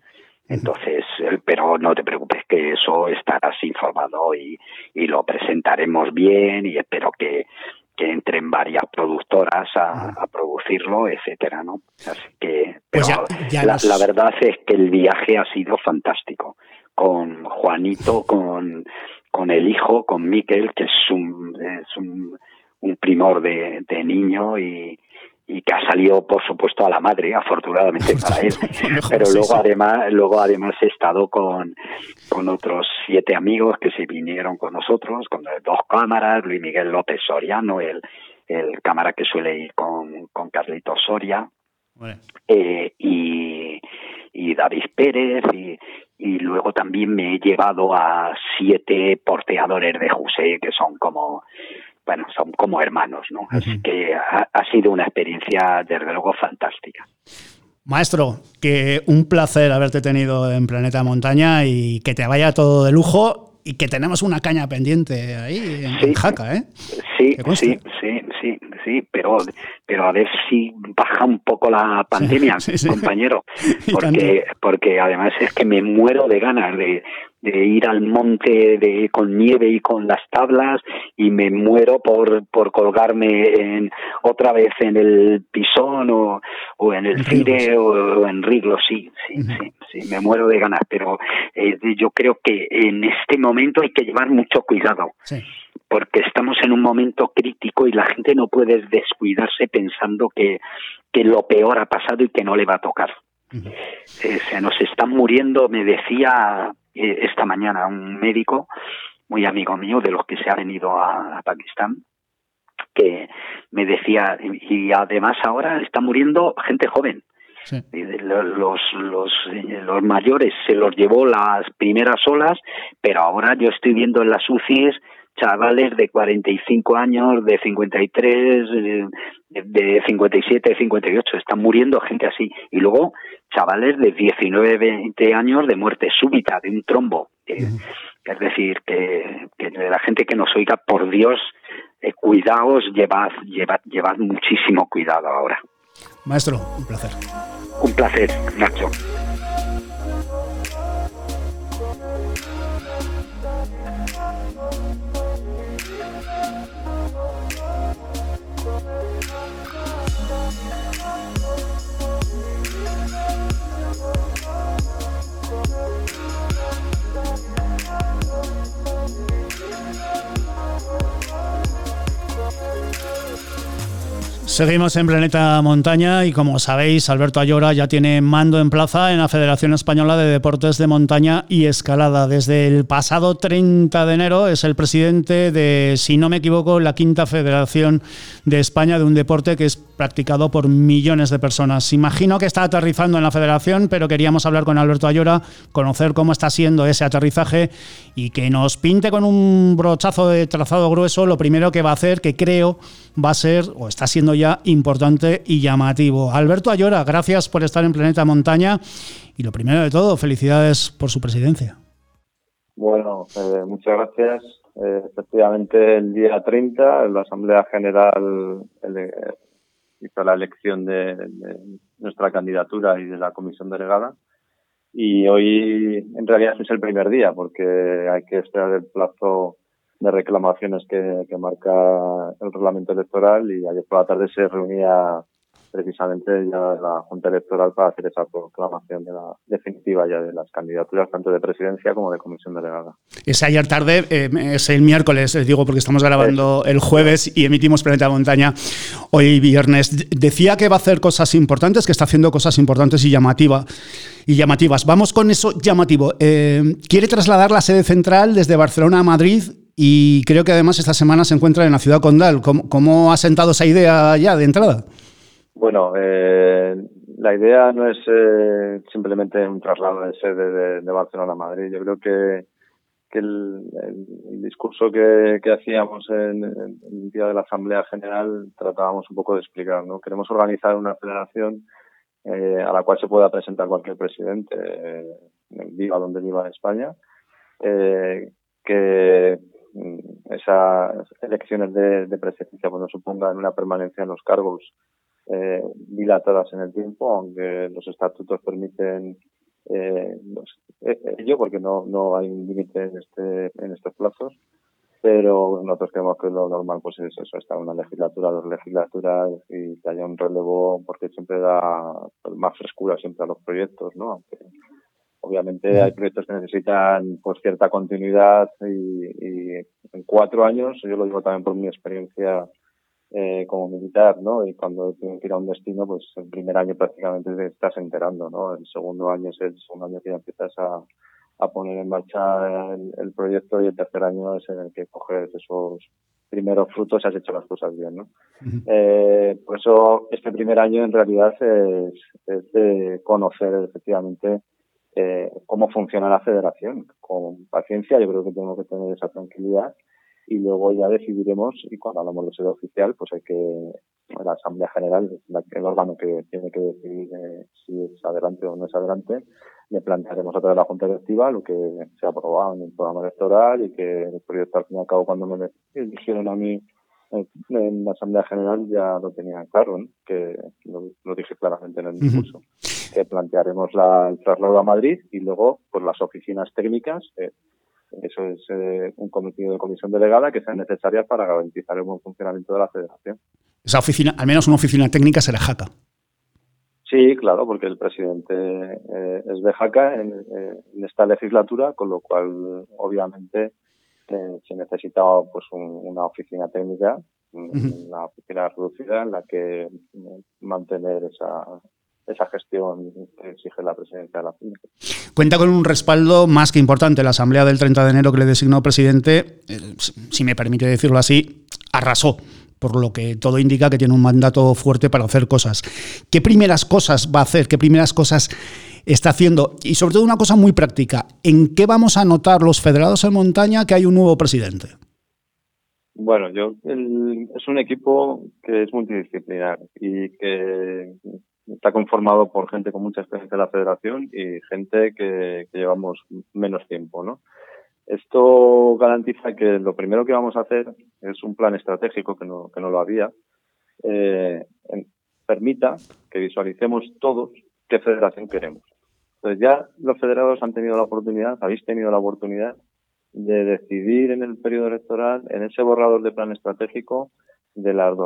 Speaker 6: Entonces, eh, pero no te preocupes que eso estarás informado y, y lo presentaremos bien y espero que, que entren varias productoras a, producirlo, etcétera, ¿no? Así que, pues pero la, verdad es que el viaje ha sido fantástico. Con Juanito, con, con el hijo, con Miquel, que es un, es un, un primor de, de niño y, y que ha salido por supuesto a la madre afortunadamente para él. Pero luego además luego además he estado con, con otros siete amigos que se vinieron con nosotros con dos cámaras Luis Miguel López Soriano el, el cámara que suele ir con, con Carlitos Soria eh, y, y David Pérez y, y luego también me he llevado a siete porteadores de José que son como bueno, son como hermanos, ¿no? Así que ha, sido una experiencia, desde luego, fantástica.
Speaker 1: Maestro, que un placer haberte tenido en Planeta Montaña y que te vaya todo de lujo y que tenemos una caña pendiente ahí en, Jaca, ¿eh?
Speaker 6: Sí, sí, sí, sí, sí, pero, pero a ver si baja un poco la pandemia, compañero, porque, porque además es que me muero de ganas de, de ir al monte de, con nieve y con las tablas y me muero por, por colgarme en, otra vez en el pisón o, o en el cire o, en Riglo, sí, sí, sí, sí, me muero de ganas, pero eh, yo creo que en este momento hay que llevar mucho cuidado. porque estamos en un momento crítico y la gente no puede descuidarse pensando que, que lo peor ha pasado y que no le va a tocar. Eh, se nos están muriendo, me decía eh, esta mañana un médico muy amigo mío de los que se ha venido a, Pakistán, que me decía, y además ahora está muriendo gente joven. Los, los, los mayores se los llevó las primeras olas, pero ahora yo estoy viendo en las UCIs chavales de 45 años, de 53, de 57, de 58, están muriendo gente así. Y luego chavales de 19, 20 años de muerte súbita, de un trombo. Es decir, que, la gente que nos oiga, por Dios, eh, cuidaos, llevad, llevad, llevad muchísimo cuidado ahora.
Speaker 1: Maestro, un placer.
Speaker 6: Un placer, Nacho.
Speaker 1: Seguimos en Planeta Montaña y como sabéis, Alberto Ayora ya tiene mando en plaza en la Federación Española de Deportes de Montaña y Escalada. Desde el pasado 30 de enero es el presidente de, si no me equivoco, la quinta Federación de España de un deporte que es practicado por millones de personas. Imagino que está aterrizando en la Federación, pero queríamos hablar con Alberto Ayora, conocer cómo está siendo ese aterrizaje y que nos pinte con un brochazo de trazado grueso lo primero que va a hacer, que creo va a ser o está siendo ya importante y llamativo. Alberto Ayora, gracias por estar en Planeta Montaña y lo primero de todo, felicidades por su presidencia.
Speaker 7: Bueno, eh, muchas gracias. Eh, efectivamente, el día 30, la Asamblea General eh, hizo la elección de, nuestra candidatura y de la comisión delegada. Y hoy, en realidad, es el primer día, porque hay que esperar el plazo de reclamaciones que, que marca el reglamento electoral y ayer por la tarde se reunía precisamente ya la Junta Electoral para hacer esa proclamación de la definitiva ya de las candidaturas tanto de presidencia como de comisión delegada.
Speaker 1: Es ayer tarde, eh, es el miércoles, les digo porque estamos grabando el jueves y emitimos Planeta Montaña hoy viernes. Decía que va a hacer cosas importantes, que está haciendo cosas importantes y llamativa y llamativas. Vamos con eso llamativo. Eh, quiere trasladar la sede central desde Barcelona a Madrid y creo que además esta semana se encuentra en la ciudad condal. ¿Cómo, ha sentado esa idea ya de entrada?
Speaker 7: Bueno, eh, la idea no es eh, simplemente un traslado de sede de, Barcelona a Madrid. Yo creo que, el, discurso que, hacíamos en, el día de la Asamblea General tratábamos un poco de explicar. ¿no? Queremos organizar una federación eh, a la cual se pueda presentar cualquier presidente, viva donde viva en España, que Mm, esas elecciones de, de presidencia pues, supongan una permanencia en los cargos eh, dilatadas en el tiempo, aunque los estatutos permiten eh, eh, ello, porque no, no hay un límite en, este, en estos plazos. Pero nosotros creemos que lo normal pues es eso, estar una legislatura, dos legislaturas y que haya un relevo, porque siempre da más frescura siempre a los proyectos, ¿no? Aunque Obviamente hay proyectos que necesitan pues cierta continuidad y, en cuatro años, yo lo digo también por mi experiencia eh, como militar, ¿no? Y cuando tienes que ir a un destino, pues el primer año prácticamente te estás enterando, ¿no? El segundo año es el segundo año que ya empiezas a, a poner en marcha el, proyecto y el tercer año es en el que coges esos primeros frutos y has hecho las cosas bien, ¿no? eh, por eso este primer año en realidad es, es de conocer efectivamente eh, cómo funciona la federación. Con paciencia, yo creo que tenemos que tener esa tranquilidad y luego ya decidiremos, y cuando hablamos de sede oficial, pues hay que, la Asamblea General es el órgano que tiene que decidir eh, si es adelante o no es adelante, le plantearemos a través de la Junta Directiva lo que se ha aprobado en el programa electoral y que el proyecto al fin y al cabo cuando me eligieron a mí en la Asamblea General ya lo tenía claro, que lo, dije claramente en el discurso, que plantearemos la, el traslado a Madrid y luego pues las oficinas técnicas, eh, eso es eh, un cometido de comisión delegada que sean necesarias para garantizar el buen funcionamiento de la federación.
Speaker 1: Esa oficina, al menos una oficina técnica será Jaca.
Speaker 7: Sí, claro, porque el presidente eh, es de Jaca en, en, esta legislatura, con lo cual obviamente se necesitaba pues una oficina técnica una oficina reducida en la que mantener esa, esa gestión que exige la presidencia de la Junta.
Speaker 1: Cuenta con un respaldo más que importante. La Asamblea del 30 de enero que le designó presidente, eh, si me permite decirlo así, arrasó por lo que todo indica que tiene un mandato fuerte para hacer cosas. ¿Qué primeras cosas va a hacer? ¿Qué primeras cosas está haciendo? Y sobre todo una cosa muy práctica, ¿en qué vamos a notar los federados en montaña que hay un nuevo presidente?
Speaker 7: Bueno, yo es un equipo que es multidisciplinar y que está conformado por gente con mucha experiencia en la federación y gente que, llevamos menos tiempo, ¿no? Esto garantiza que lo primero que vamos a hacer es un plan estratégico que no, que no lo había, eh, permita que visualicemos todos qué federación queremos. Entonces ya los federados han tenido la oportunidad, habéis tenido la oportunidad de decidir en el periodo electoral, en ese borrador de plan estratégico, de las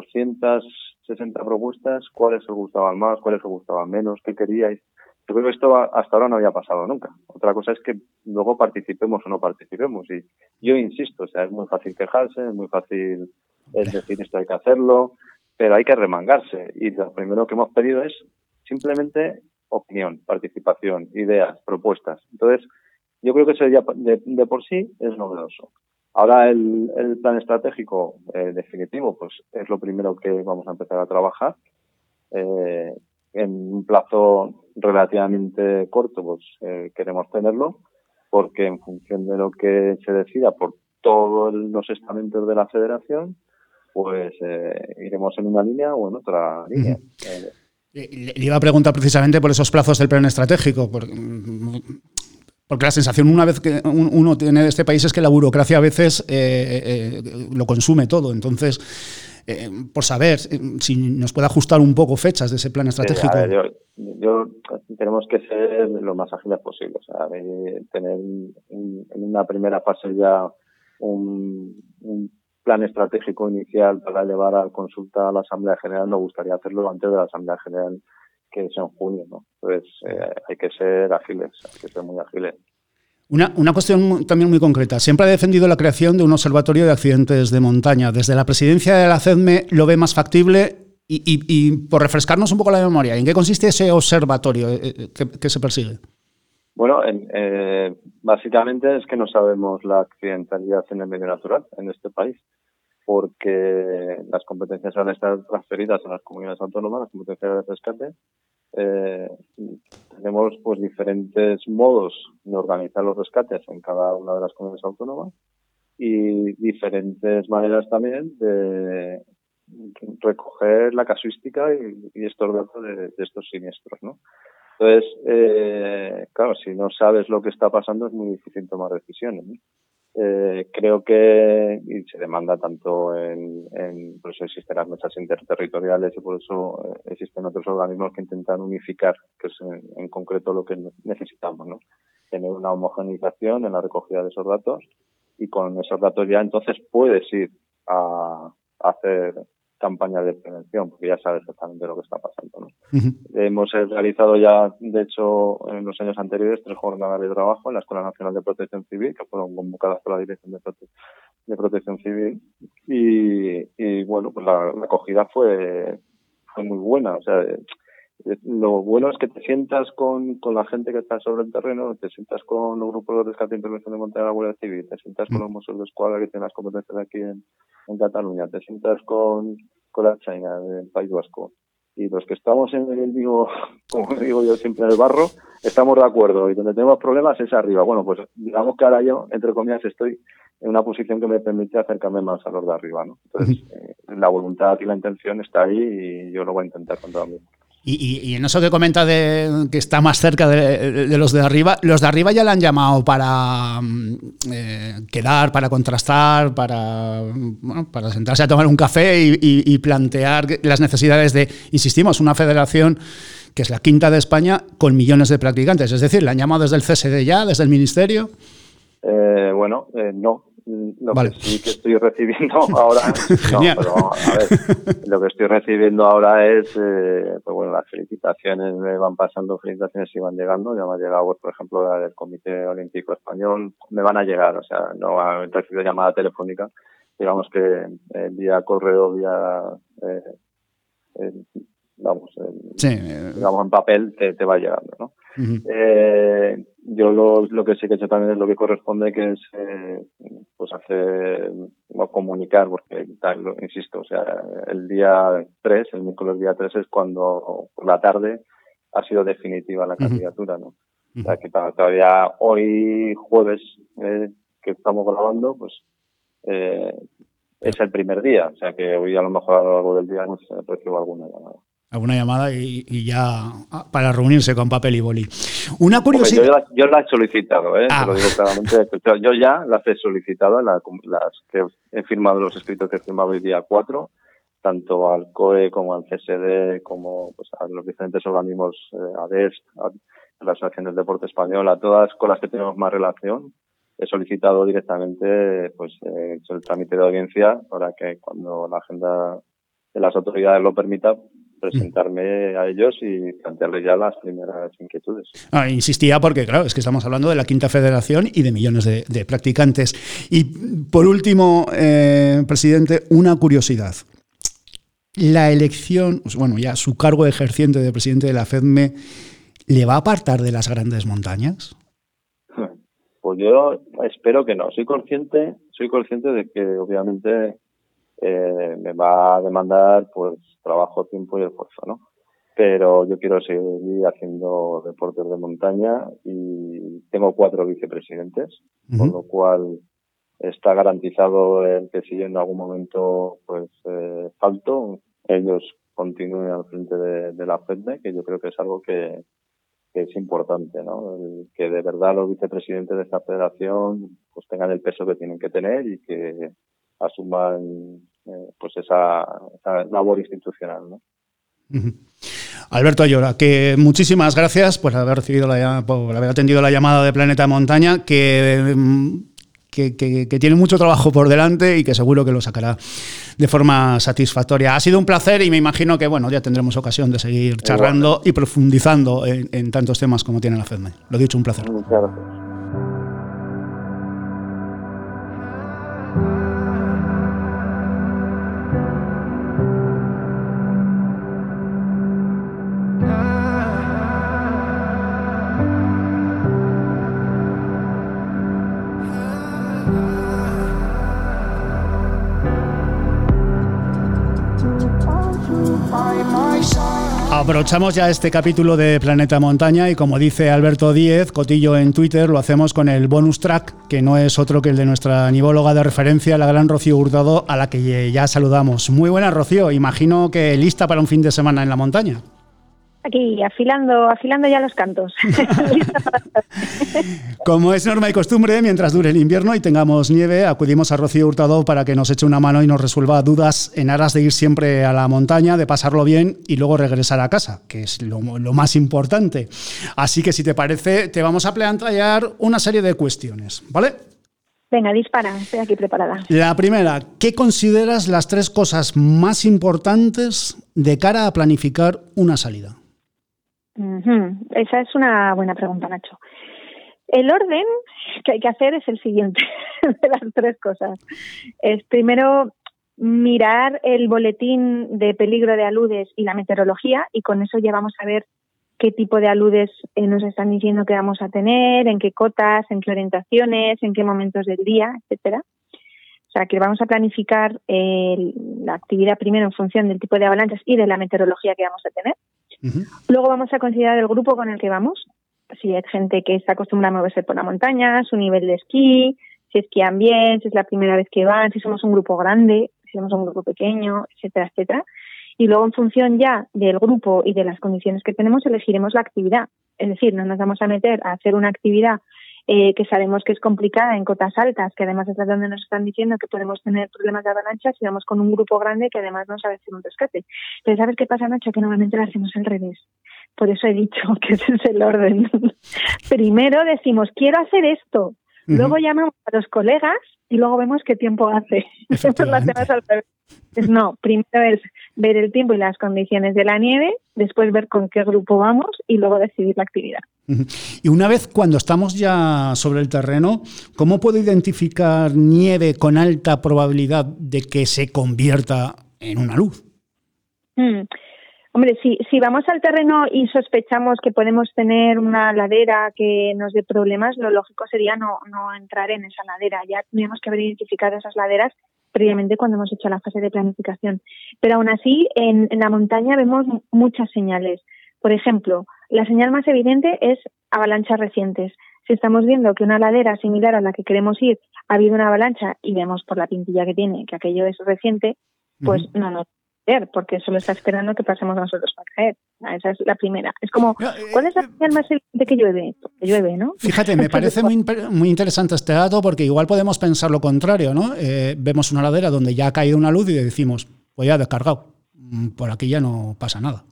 Speaker 7: 260 propuestas, cuáles os gustaban más, cuáles os gustaban menos, qué queríais. Yo creo que esto hasta ahora no había pasado nunca. Otra cosa es que luego participemos o no participemos. Y yo insisto, o sea, es muy fácil quejarse, es muy fácil decir esto hay que hacerlo, pero hay que remangarse. Y lo primero que hemos pedido es simplemente opinión, participación, ideas, propuestas. Entonces, yo creo que ese día de, por sí es novedoso. Ahora el, plan estratégico eh, definitivo, pues es lo primero que vamos a empezar a trabajar. Eh, en un plazo relativamente corto, pues eh, queremos tenerlo, porque en función de lo que se decida por todos los estamentos de la federación, pues iremos en una línea o en otra línea.
Speaker 1: Le, iba a preguntar precisamente por esos plazos del plan estratégico, porque, porque la sensación una vez que uno tiene de este país es que la burocracia a veces eh, lo consume todo. Entonces, eh, por saber eh, si nos puede ajustar un poco fechas de ese plan estratégico.
Speaker 7: yo, tenemos que ser lo más ágiles posible, o sea, tener en una primera fase ya un, plan estratégico inicial para llevar a consulta a la Asamblea General, nos gustaría hacerlo antes de la Asamblea General que es en junio, ¿no? Entonces eh, hay que ser ágiles, hay que ser muy ágiles.
Speaker 1: Una, cuestión también muy concreta. Siempre ha defendido la creación de un observatorio de accidentes de montaña. Desde la presidencia de la CEDME lo ve más factible y, por refrescarnos un poco la memoria, ¿en qué consiste ese observatorio eh, eh, que, se persigue?
Speaker 7: Bueno, eh, básicamente es que no sabemos la accidentalidad en el medio natural en este país, porque las competencias van a estar transferidas a las comunidades autónomas, las competencias de rescate, eh, tenemos pues diferentes modos de organizar los rescates en cada una de las comunidades autónomas y diferentes maneras también de recoger la casuística y, estos datos de, estos siniestros, ¿no? Entonces, eh, claro, si no sabes lo que está pasando es muy difícil tomar decisiones. Eh, creo que y se demanda tanto en, en por eso existen las mesas interterritoriales y por eso eh, existen otros organismos que intentan unificar, que es en, concreto lo que necesitamos, ¿no? Tener una homogenización en la recogida de esos datos y con esos datos ya entonces puedes ir a hacer campaña de prevención, porque ya sabes exactamente lo que está pasando. ¿no? Hemos realizado ya, de hecho, en los años anteriores, tres jornadas de trabajo en la Escuela Nacional de Protección Civil, que fueron convocadas por la Dirección de, de Protección Civil. Y, bueno, pues la, acogida fue, fue muy buena. O sea, lo bueno es que te sientas con, con la gente que está sobre el terreno, te sientas con los grupos de rescate e intervención de montaña de la Guardia Civil, te sientas con los museos de escuadra que tienen las competencias aquí en, en Cataluña, te sientas con, con la China del País Vasco y los que estamos en el vivo, como digo yo siempre en el barro, estamos de acuerdo y donde tenemos problemas es arriba. Bueno, pues digamos que ahora yo, entre comillas, estoy en una posición que me permite acercarme más a los de arriba, ¿no? Entonces, eh, la voluntad y la intención está ahí y yo lo voy a intentar con todo mi
Speaker 1: y, en eso que comenta de que está más cerca de, los de arriba, los de arriba ya le han llamado para mm, eh, quedar, para contrastar, para, para sentarse a tomar un café y, plantear las necesidades de, insistimos, una federación que es la quinta de España con millones de practicantes. Es decir, ¿le han llamado desde el CSD ya, desde el Ministerio?
Speaker 7: Eh, bueno, eh, no, lo que sí que estoy recibiendo ahora, no, pero a ver, lo que estoy recibiendo ahora es, eh, pues bueno, las felicitaciones me van pasando, felicitaciones y van llegando, ya me ha llegado, pues, por ejemplo, la del Comité Olímpico Español, me van a llegar, o sea, no he recibido llamada telefónica, digamos que el día correo, día, eh, vamos, digamos en papel te, te va llegando, ¿no? eh, yo lo, lo, que sí que he hecho también es lo que corresponde, que es eh, pues hacer o comunicar, porque tal, insisto, o sea, el día 3, el miércoles día 3 es cuando por la tarde ha sido definitiva la candidatura, ¿no? O sea, que todavía hoy jueves eh, que estamos grabando, pues eh, es el primer día, o sea que hoy a lo mejor a lo largo del día no se recibo alguna llamada
Speaker 1: alguna llamada y, ya ah, para reunirse con papel y boli. Una curiosidad.
Speaker 7: yo, la, he solicitado, ¿eh? Ah. lo digo claramente. Yo ya las he solicitado, las que he firmado, los escritos que he firmado el día 4, tanto al COE como al CSD, como pues, a los diferentes organismos, eh, ADES, a la Asociación del Deporte Español, a todas con las que tenemos más relación. He solicitado directamente pues eh, el trámite de audiencia para que cuando la agenda de las autoridades lo permita, presentarme a ellos y plantearles ya las primeras inquietudes.
Speaker 1: Ah, insistía porque, claro, es que estamos hablando de la quinta federación y de millones de, practicantes. Y por último, eh, presidente, una curiosidad. La elección, pues bueno, ya su cargo ejerciente de presidente de la FEDME, ¿le va a apartar de las grandes montañas?
Speaker 7: Pues yo espero que no. Soy consciente, soy consciente de que obviamente eh, me va a demandar pues trabajo, tiempo y esfuerzo, ¿no? Pero yo quiero seguir haciendo deportes de montaña y tengo cuatro vicepresidentes, con lo cual está garantizado el que si en algún momento pues eh, falto, ellos continúen al frente de, la FEDME, que yo creo que es algo que, es importante, ¿no? que de verdad los vicepresidentes de esta federación pues tengan el peso que tienen que tener y que asuman eh, pues esa, labor institucional. ¿no?
Speaker 1: Alberto Ayora, que muchísimas gracias por haber recibido la, por haber atendido la llamada de Planeta Montaña, que, que, que, tiene mucho trabajo por delante y que seguro que lo sacará de forma satisfactoria. Ha sido un placer y me imagino que bueno, ya tendremos ocasión de seguir charlando y profundizando en, en, tantos temas como tiene la FEDME. Lo dicho, un placer.
Speaker 7: Muchas gracias.
Speaker 1: Aprovechamos ya este capítulo de Planeta Montaña y como dice Alberto Díez, Cotillo en Twitter, lo hacemos con el bonus track, que no es otro que el de nuestra nivóloga de referencia, la gran Rocío Hurtado, a la que ya saludamos. Muy buena Rocío, imagino que lista para un fin de semana en la montaña.
Speaker 8: Aquí, afilando, afilando ya los cantos.
Speaker 1: Como es norma y costumbre, mientras dure el invierno y tengamos nieve, acudimos a Rocío Hurtado para que nos eche una mano y nos resuelva dudas en aras de ir siempre a la montaña, de pasarlo bien y luego regresar a casa, que es lo, más importante. Así que si te parece, te vamos a plantear una serie de cuestiones, ¿vale?
Speaker 8: Venga, dispara, estoy aquí preparada.
Speaker 1: La primera, ¿qué consideras las tres cosas más importantes de cara a planificar una salida?
Speaker 8: Esa es una buena pregunta, Nacho. El orden que hay que hacer es el siguiente, de las tres cosas. Es primero mirar el boletín de peligro de aludes y la meteorología y con eso ya vamos a ver qué tipo de aludes eh, nos están diciendo que vamos a tener, en qué cotas, en qué orientaciones, en qué momentos del día, etcétera. O sea, que vamos a planificar la actividad primero en función del tipo de avalanchas y de la meteorología que vamos a tener. Luego vamos a considerar el grupo con el que vamos, si es gente que está acostumbrada a moverse por la montaña, su nivel de esquí, si esquían bien, si es la primera vez que van, si somos un grupo grande, si somos un grupo pequeño, etcétera, etcétera. Y luego en función ya del grupo y de las condiciones que tenemos elegiremos la actividad. Es decir, no nos vamos a meter a hacer una actividad eh, que sabemos que es complicada en cotas altas, que además es donde nos están diciendo que podemos tener problemas de avalancha si vamos con un grupo grande que además no sabe hacer un rescate. Pero ¿sabes qué pasa, Nacho? Que normalmente lo hacemos al revés. Por eso he dicho que ese es el orden. Primero decimos, quiero hacer esto. Luego llamamos a los colegas y luego vemos qué tiempo hace. no, primero es ver el tiempo y las condiciones de la nieve, después ver con qué grupo vamos y luego decidir la actividad.
Speaker 1: Y una vez cuando estamos ya sobre el terreno, ¿cómo puedo identificar nieve con alta probabilidad de que se convierta en una luz?
Speaker 8: Mm. Hombre, si, si vamos al terreno y sospechamos que podemos tener una ladera que nos dé problemas, lo lógico sería no, no entrar en esa ladera. Ya tenemos que haber identificado esas laderas previamente cuando hemos hecho la fase de planificación. Pero aún así, en, en la montaña vemos muchas señales. Por ejemplo, la señal más evidente es avalanchas recientes. Si estamos viendo que una ladera similar a la que queremos ir ha habido una avalancha y vemos por la pintilla que tiene que aquello es reciente, pues no nos porque solo está esperando que pasemos nosotros para caer. Esa es la primera. Es como, eh, ¿cuál es la señal más evidente que llueve? Que llueve, ¿no?
Speaker 1: Fíjate, me parece muy, muy interesante este dato porque igual podemos pensar lo contrario, ¿no? Eh, vemos una ladera donde ya ha caído una luz y decimos, pues ya descargado, mm, por aquí ya no pasa nada.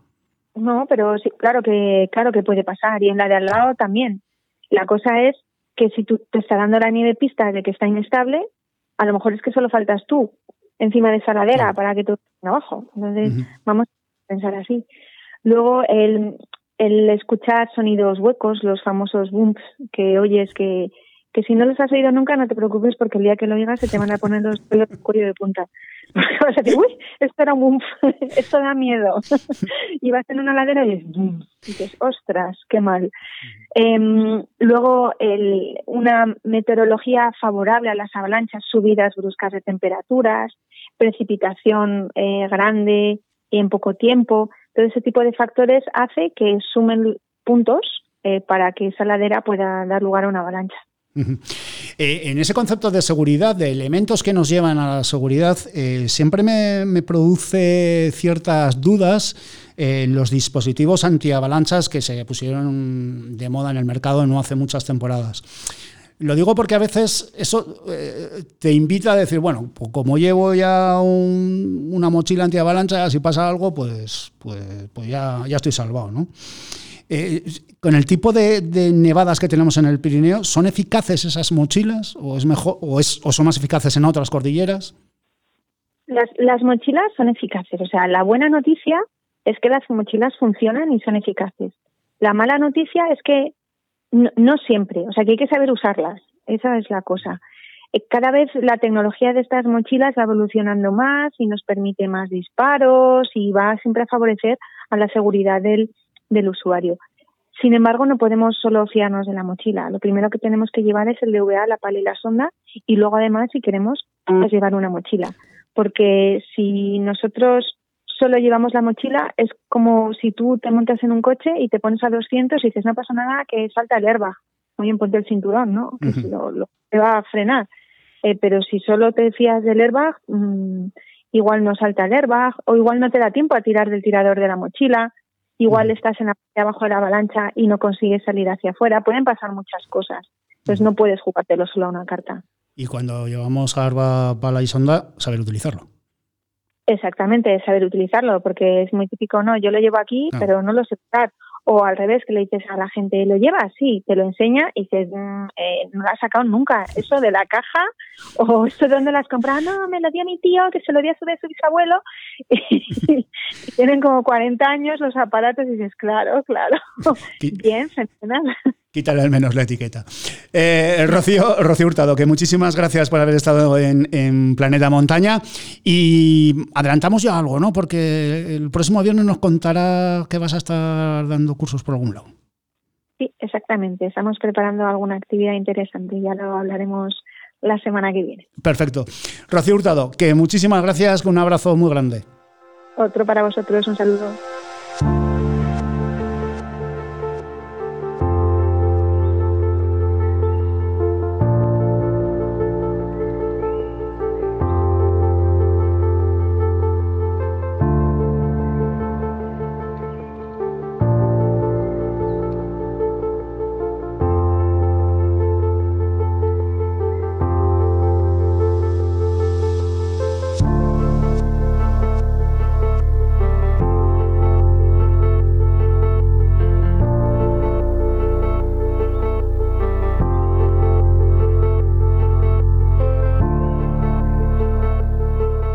Speaker 8: No, pero sí, claro que, claro que puede pasar y en la de al lado también. La cosa es que si tú te está dando la nieve pista de que está inestable, a lo mejor es que solo faltas tú encima de esa ladera para que tú abajo. Entonces, vamos a pensar así. Luego, el, el escuchar sonidos huecos, los famosos bumps que oyes que, que si no los has oído nunca, no te preocupes porque el día que lo oigas se te van a poner los pelos de de punta. vas a decir, uy, esto era un esto da miedo. y vas en una ladera y dices, ostras, qué mal. Em, luego, el, una meteorología favorable a las avalanchas, subidas bruscas de temperaturas, precipitación eh, grande en poco tiempo. Todo ese tipo de factores hace que sumen puntos eh, para que esa ladera pueda dar lugar a una avalancha.
Speaker 1: Eh, en ese concepto de seguridad, de elementos que nos llevan a la seguridad, siempre me, produce ciertas dudas en los dispositivos antiavalanchas que se pusieron de moda en el mercado no hace muchas temporadas. Lo digo porque a veces eso eh, te invita a decir, bueno, pues como llevo ya una mochila antiavalancha, si pasa algo, pues, pues, pues ya, ya estoy salvado, ¿no? Eh, con el tipo de, nevadas que tenemos en el Pirineo, ¿son eficaces esas mochilas o es mejor o, son más eficaces en otras cordilleras?
Speaker 8: Las, las mochilas son eficaces. O sea, la buena noticia es que las mochilas funcionan y son eficaces. La mala noticia es que no, siempre, o sea que hay que saber usarlas, esa es la cosa. Eh, cada vez la tecnología de estas mochilas va evolucionando más y nos permite más disparos y va siempre a favorecer a la seguridad del, del usuario. Sin embargo, no podemos solo fiarnos de la mochila. Lo primero que tenemos que llevar es el DVA, la pala y la sonda y luego además, si queremos, es llevar una mochila. Porque si nosotros solo llevamos la mochila, es como si tú te montas en un coche y te pones a 200 y dices, no pasa nada, que salta el airbag. Muy bien, ponte el cinturón, ¿no? Que lo, te va a frenar. Eh, pero si solo te fías del airbag, mm, igual no salta el airbag, o igual no te da tiempo a tirar del tirador de la mochila, igual estás en la parte abajo de la avalancha y no consigues salir hacia afuera. Pueden pasar muchas cosas. Entonces no puedes jugártelo solo a una carta.
Speaker 1: Y cuando llevamos arba, pala y sonda, saber utilizarlo.
Speaker 8: Exactamente, saber utilizarlo, porque es muy típico, no, yo lo llevo aquí, ah. pero no lo sé usar. O al revés, que le dices a la gente, ¿lo lleva? Sí, te lo enseña y dices, mm, eh, no lo has sacado nunca. Eso de la caja, o eso de dónde las compras, no, me lo dio mi tío, que se lo dio a su, de su bisabuelo. Y, tienen como 40 años los aparatos y dices, claro, claro. Bien, fenomenal.
Speaker 1: Quítale al menos la etiqueta. Eh, Rocío, Rocío Hurtado, que muchísimas gracias por haber estado en, Planeta Montaña. Y adelantamos ya algo, ¿no? Porque el próximo viernes nos contará que vas a estar dando cursos por algún lado.
Speaker 8: Sí, exactamente. Estamos preparando alguna actividad interesante. Ya lo hablaremos la semana que viene.
Speaker 1: Perfecto. Rocío Hurtado, que muchísimas gracias. Un abrazo muy grande.
Speaker 8: Otro para vosotros. Un saludo.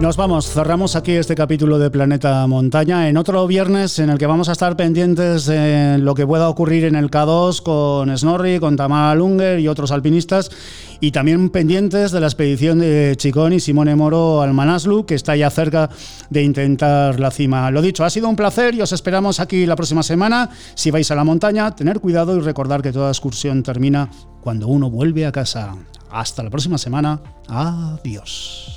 Speaker 1: Nos vamos, cerramos aquí este capítulo de Planeta Montaña en otro viernes en el que vamos a estar pendientes de lo que pueda ocurrir en el K2 con Snorri, con Tamara Lunger y otros alpinistas y también pendientes de la expedición de Chicón y Simone Moro al Manaslu que está ya cerca de intentar la cima. Lo dicho, ha sido un placer y os esperamos aquí la próxima semana. Si vais a la montaña, tener cuidado y recordar que toda excursión termina cuando uno vuelve a casa. Hasta la próxima semana. Adiós.